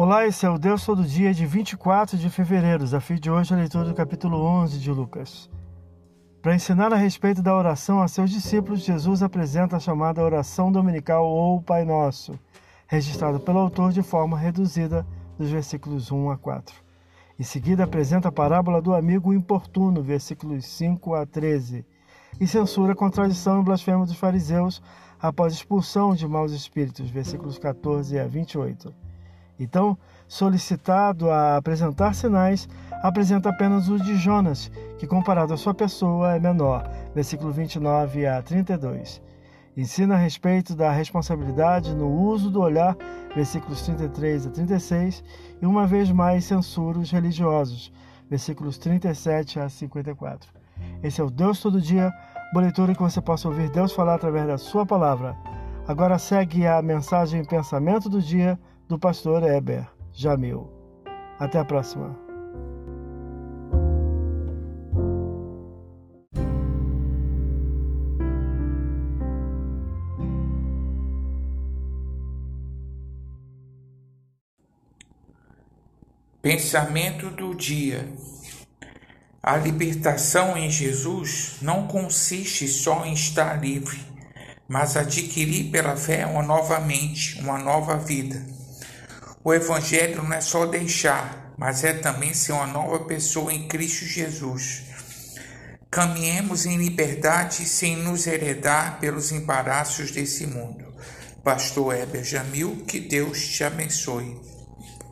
Olá, esse é o Deus Todo Dia de 24 de fevereiro. Desafio de hoje é a leitura do capítulo 11 de Lucas. Para ensinar a respeito da oração a seus discípulos, Jesus apresenta a chamada oração dominical ou Pai Nosso, registrado pelo autor de forma reduzida dos versículos 1 a 4. Em seguida, apresenta a parábola do amigo importuno, versículos 5 a 13, e censura a contradição e blasfêmia dos fariseus após expulsão de maus espíritos, versículos 14 a 28. Então, solicitado a apresentar sinais, apresenta apenas o de Jonas, que comparado à sua pessoa é menor, versículo 29 a 32. Ensina a respeito da responsabilidade no uso do olhar, versículos 33 a 36, e uma vez mais censura os religiosos, versículos 37 a 54. Esse é o Deus Todo Dia, boa que você possa ouvir Deus falar através da sua palavra. Agora segue a mensagem Pensamento do Dia do pastor Heber Jamil. Até a próxima. Pensamento do dia. A libertação em Jesus não consiste só em estar livre, mas adquirir pela fé uma nova mente, uma nova vida. O Evangelho não é só deixar, mas é também ser uma nova pessoa em Cristo Jesus. Caminhemos em liberdade sem nos heredar pelos embaraços desse mundo. Pastor Heber Jamil, que Deus te abençoe.